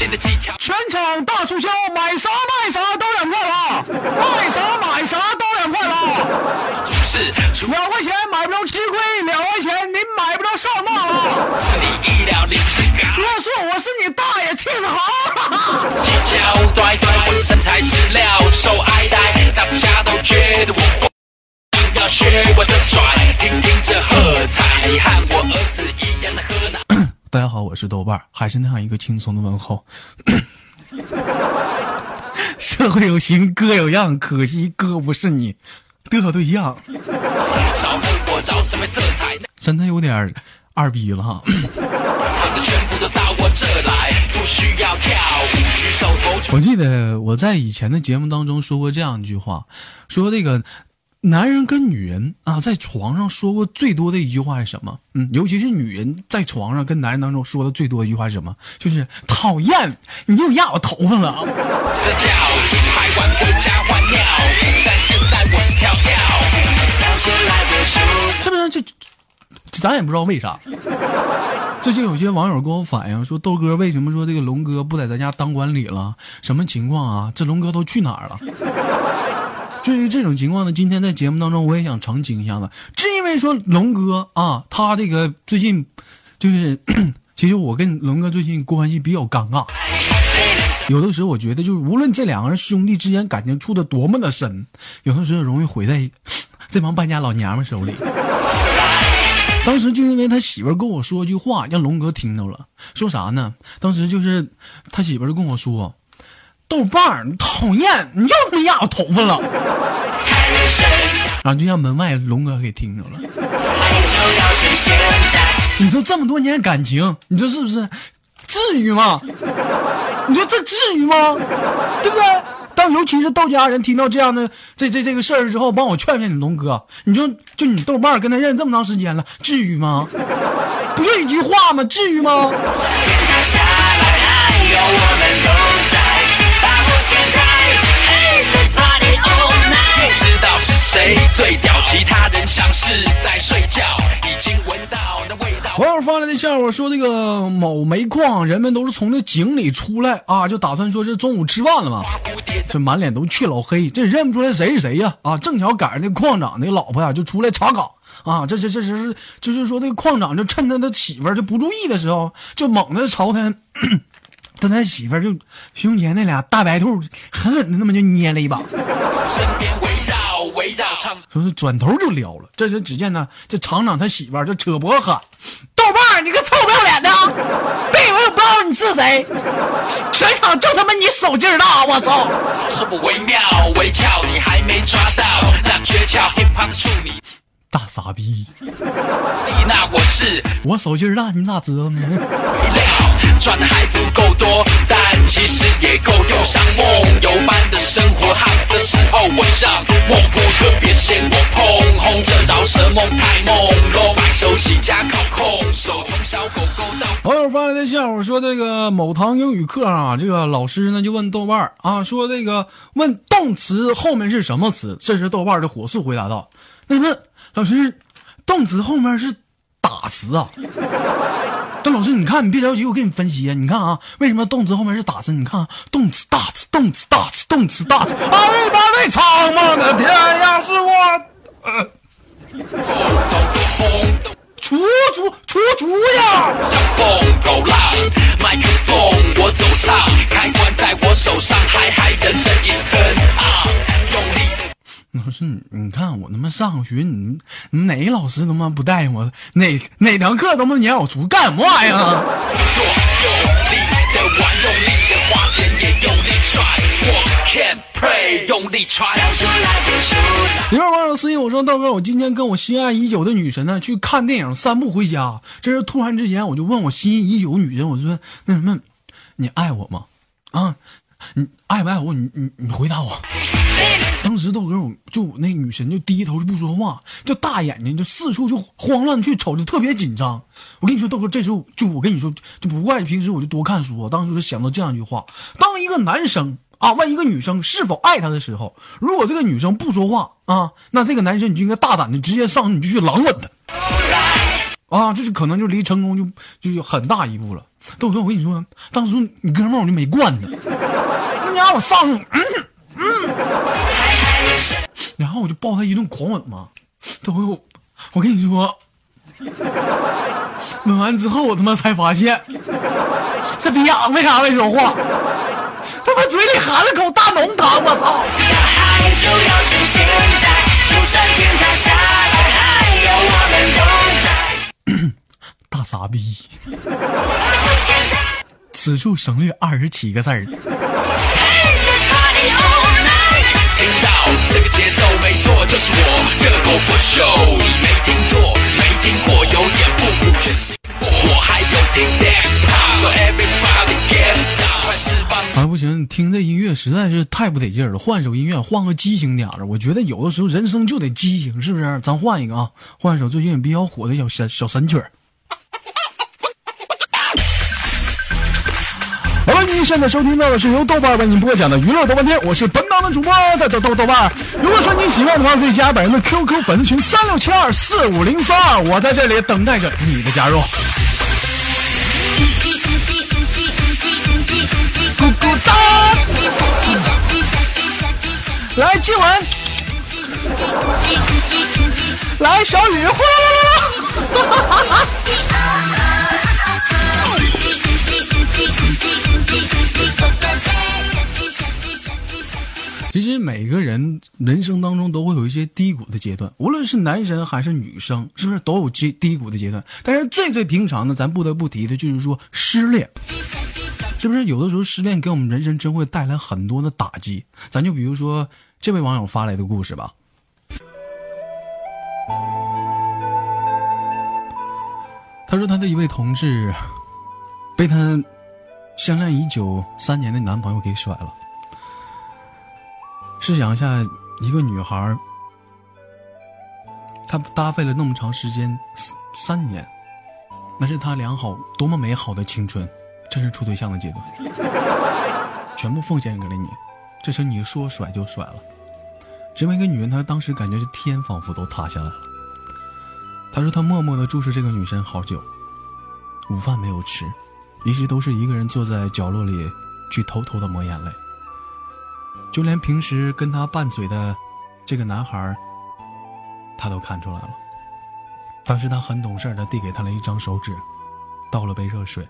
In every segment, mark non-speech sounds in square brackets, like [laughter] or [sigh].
新的技巧。全场大促销，买啥卖啥都两块了，卖啥买啥都两块了。是两块钱买不着吃亏，两块钱你买不着上当了。你意料里是嘎，若说我是你大爷，气死好！技巧短短，我的身材是料，受爱戴，大家都觉得我坏。要学我的拽，听听这喝彩，你和我儿子。大家好，我是豆瓣，还是那样一个轻松的问候。[laughs] 社会有形，哥有样，可惜哥不是你的对象，真的有点二逼了哈。我这来，不需要跳舞，举手投足。我记得我在以前的节目当中说过这样一句话，说这个男人跟女人啊，在床上说过最多的一句话是什么？嗯，尤其是女人在床上跟男人当中说的最多的一句话是什么？就是讨厌，你又压我头发了。这叫去拍完回家换尿布，但现在我是不是？这这咱也不知道为啥。最近有些网友跟我反映说，豆哥为什么说这个龙哥不在咱家当管理了？什么情况啊？这龙哥都去哪儿了？至于这种情况呢，今天在节目当中我也想澄清一下子，是因为说龙哥啊，他这个最近就是，其实我跟龙哥最近关系比较尴尬。有的时候我觉得，就是无论这两个人兄弟之间感情处的多么的深，有的时候容易毁在这帮 [sniffs] 败家老娘们手里。当时就因为他媳妇跟我说一句话，让龙哥听到了，说啥呢？当时就是他媳妇就跟我说：“豆瓣儿，你讨厌，你又他妈压我头发了。”然后就让门外龙哥给听着了。你说这么多年感情，你说是不是？至于吗？你说这至于吗？对不对？但尤其是到家人听到这样的这这这个事儿之后，帮我劝劝你龙哥。你说，就你豆瓣跟他认识这么长时间了，至于吗？不就一句话吗？至于吗？道是谁最屌，其他人像是在睡觉，已经闻到那味道。网友发来的笑话说，这个某煤矿人们都是从那井里出来啊，就打算说是中午吃饭了嘛，这满脸都黢老黑，这认不出来谁是谁呀啊！正巧赶上那矿长那老婆呀就出来查岗啊，这这这是就是说那个矿长就趁他的媳妇儿就不注意的时候，就猛地朝他。他他媳妇儿就胸前那俩大白兔狠狠的那么就捏了一把，身边，说是转头就撩了。这时只见呢，这厂长他媳妇儿就扯脖喊：“豆瓣儿，你个臭不要脸的，别以为我不知道你是谁，全场就他妈你手劲儿大，我操！是不微妙微翘，你还没抓到那诀窍，hip hop 的处理。大傻逼，那我是我手劲儿大，你咋知道呢？肥料，赚的还不够多，但其实也够用。像梦游般的生活，哈死的时候我让孟婆特别嫌我碰红，这饶舌梦太朦胧，白手起家靠空手，从小狗狗到。网友发来的笑话说，这个某堂英语课啊，这个老师呢就问豆瓣啊，说这个问动词后面是什么词？这时豆瓣儿的火速回答道：“那问老师，动词后面是打词啊。”但老师，你看，你别着急，我给你分析啊。你看啊，为什么动词后面是打词？你看啊，动词大词，动词大词，动词大词。阿里巴巴苍茫的天涯出出出呀！像风狗浪，麦克风我走唱，开关在我手上，嗨嗨，人生 is turn on，用力的。老师，你你看我他妈上学，你你哪个老师他妈不带我？哪哪堂课他妈撵我出干什么玩意儿啊？做，用力的玩，用力 pray，用力传。想出来就出来。一会儿网友私信我说：“道哥，我今天跟我心爱已久的女神呢去看电影，散步回家。这是突然之间，我就问我心仪已久的女神，我说那什么，你爱我吗？啊，你爱不爱我？你你你回答我。”当时豆哥，我就那女神就低头就不说话，就大眼睛就四处就慌乱去瞅，就特别紧张。我跟你说，豆哥，这时候就我跟你说，就不怪平时我就多看书，我当时就想到这样一句话：当一个男生啊问一个女生是否爱他的时候，如果这个女生不说话啊，那这个男生你就应该大胆的直接上，你就去狼吻他。啊，就是可能就离成功就就有很大一步了。豆哥，我跟你说，当时你哥们我就没惯他，那家伙我上，嗯嗯，然后我就抱他一顿狂吻嘛。豆哥，我我跟你说，吻完之后我他妈才发现，这逼样为啥没说话？嘴里含了口大浓汤，我操！爱就要趁现在，就算天塌下来，还有我们都在。大傻逼！此处省略二十七个字儿。Let's party all night 听到这个节奏没错，就是我热狗 for show，你没听错，没听过，有点不服全信行，听这音乐实在是太不得劲儿了，换首音乐，换个激情点的。我觉得有的时候人生就得激情，是不是？咱换一个啊，换一首最近比较火的小小小神曲。好了，您现在收听到的是由豆瓣为您播讲的娱乐豆瓣天，我是本档的主播豆豆豆瓣。如果说你喜欢的话，可以加本人的 QQ 粉丝群三六七二四五零三二，我在这里等待着你的加入。咕咕哒，来接吻，来小雨，呼啦啦啦啦。其实每个人人生当中都会有一些低谷的阶段，无论是男生还是女生，是不是都有低低谷的阶段？但是最最平常的，咱不得不提的就是说失恋，是不是？有的时候失恋给我们人生真会带来很多的打击。咱就比如说这位网友发来的故事吧，他说他的一位同事被他相恋已久三年的男朋友给甩了。试想一下，一个女孩儿，她搭配了那么长时间，三三年，那是她良好多么美好的青春，这是处对象的阶段，全部奉献给了你，这时你说甩就甩了。身为一个女人，她当时感觉是天仿佛都塌下来了。她说她默默的注视这个女生好久，午饭没有吃，一直都是一个人坐在角落里，去偷偷的抹眼泪。就连平时跟他拌嘴的这个男孩，他都看出来了。当时他很懂事的递给他了一张手纸，倒了杯热水。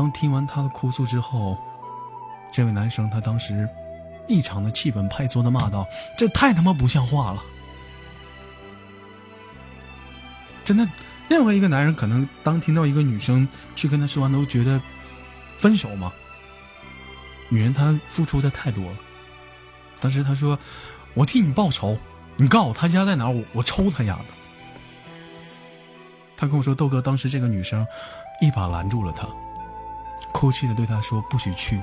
当听完他的哭诉之后，这位男生他当时异常的气愤，拍桌子骂道：“这太他妈不像话了！”真的，任何一个男人可能当听到一个女生去跟他说完，都觉得分手吗？女人她付出的太多了，当时她说：“我替你报仇，你告诉我他家在哪，我我抽他丫的。”他跟我说：“豆哥，当时这个女生一把拦住了他，哭泣的对他说：‘不许去。’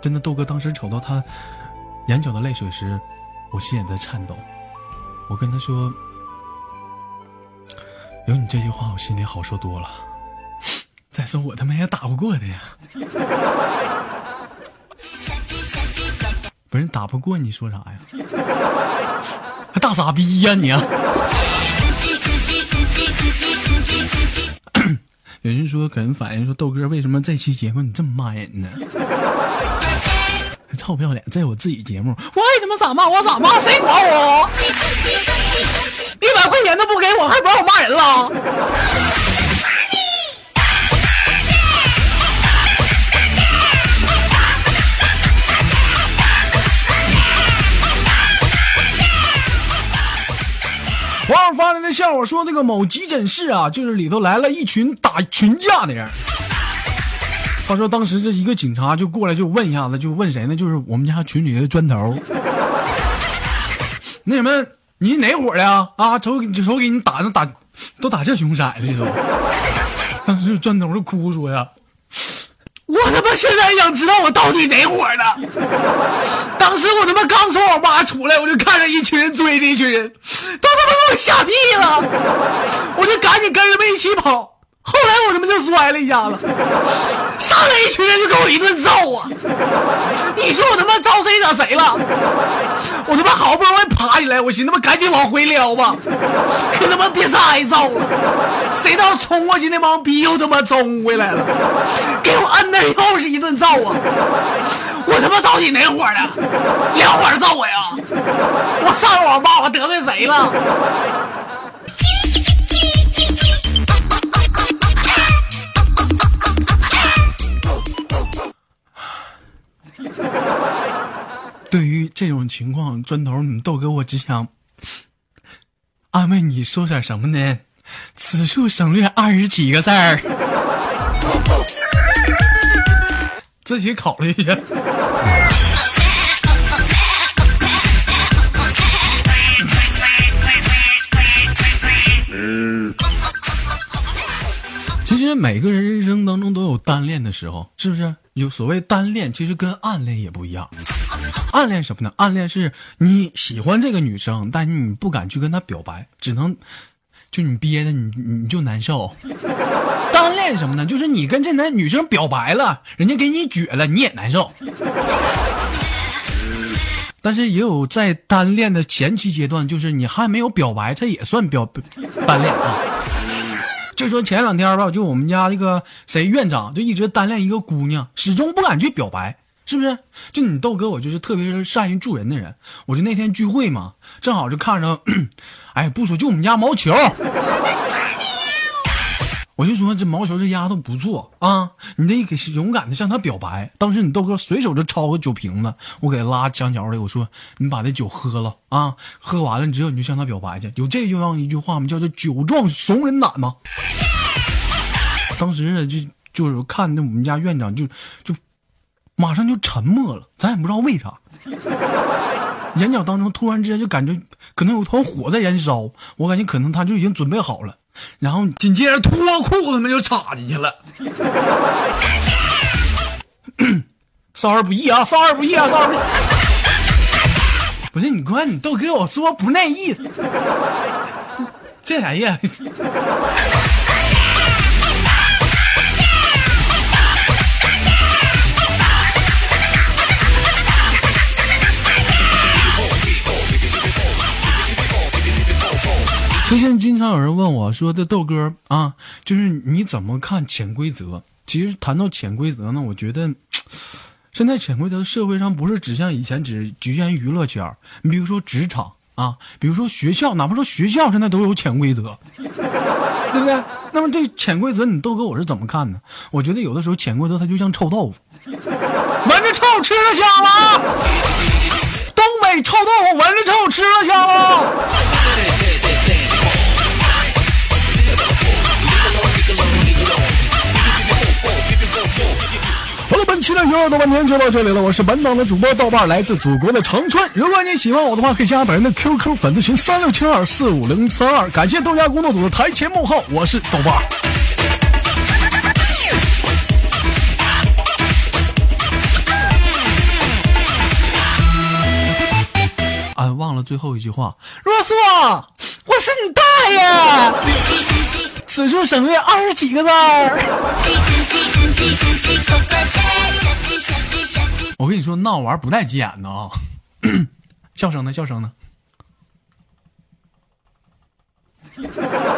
真的，豆哥当时瞅到他眼角的泪水时，我心也在颤抖。我跟他说：‘有你这句话，我心里好受多了。再说我他妈也打不过他呀。[laughs] 不是打不过，你说啥呀？还大傻逼呀你！有人说，可能反映说豆哥为什么这期节目你这么骂人呢？臭不要脸，在我自己节目，我爱他妈咋骂我咋骂，谁管我？一百块钱都不给我，还不让我骂人了？笑话说，那个某急诊室啊，就是里头来了一群打群架的人。他说，当时这一个警察就过来就问一下子，就问谁呢？就是我们家群里的砖头。那什么，你哪伙的啊？啊，瞅瞅给你打那打，都打这熊色的都。当时砖头就哭说呀。我他妈现在想知道我到底哪伙的。当时我他妈刚从网吧出来，我就看着一群人追着一群人，都他妈给我吓屁了，我就赶紧跟着他们一起跑。后来我他妈就摔了一下子，上来一群人就给我一顿揍啊！你说我他妈招谁惹谁了？我他妈好不容易爬起来，我寻思他妈赶紧往回撩吧，可他妈别再挨揍了！谁道冲过去那帮逼又他妈冲回来了，给我摁那又是一顿揍啊！我他妈到底哪伙的？两伙揍我呀！我上网吧，我得罪谁了？对于这种情况，砖头，你豆哥，我只想安慰你说点什么呢？此处省略二十几个字儿，自己考虑一下。其实每个人人生当中都有单恋的时候，是不是？有所谓单恋，其实跟暗恋也不一样。暗恋什么呢？暗恋是你喜欢这个女生，但是你不敢去跟她表白，只能就你憋的，你你就难受。单恋什么呢？就是你跟这男女生表白了，人家给你撅了，你也难受。但是也有在单恋的前期阶段，就是你还没有表白，他也算表单恋啊。就说前两天吧，就我们家那个谁院长就一直单恋一个姑娘，始终不敢去表白，是不是？就你豆哥，我就是特别善于助人的人。我就那天聚会嘛，正好就看着，[coughs] 哎，不说就我们家毛球，我就说这毛球这丫头不错啊，你得给勇敢的向她表白。当时你豆哥随手就抄个酒瓶子，我给他拉墙角里，我说你把这酒喝了啊，喝完了之后你就向她表白去。有这样一句话吗？叫做酒壮怂人胆吗？当时，就就是看那我们家院长就就马上就沉默了，咱也不知道为啥，眼角当中突然之间就感觉可能有团火在燃烧，我感觉可能他就已经准备好了，然后紧接着脱裤子嘛就插进去了，[coughs] 少儿不宜啊，少儿不宜啊，少儿不宜。不是你关，你都给我说不那意思，[laughs] 这啥呀？最近经常有人问我说：“的豆哥啊，就是你怎么看潜规则？”其实谈到潜规则呢，我觉得现在潜规则社会上不是只像以前只局限于娱乐圈你比如说职场啊，比如说学校，哪怕说学校现在都有潜规则，[laughs] 对不对？那么这潜规则，你豆哥我是怎么看呢？我觉得有的时候潜规则它就像臭豆腐，闻着臭吃着香了。东北臭豆腐闻着臭吃着香了。的娱乐豆瓣天就到这里了。我是本档的主播豆瓣，来自祖国的长春。如果你喜欢我的话，可以加本人的 QQ 粉丝群三六七二四五零三二。感谢豆家工作组的台前幕后，我是豆瓣。俺，忘了最后一句话，若素，我是你大爷！此处省略二十几个字儿。我跟你说，闹玩不带急眼的啊！[laughs] 笑声呢？笑声呢？[laughs]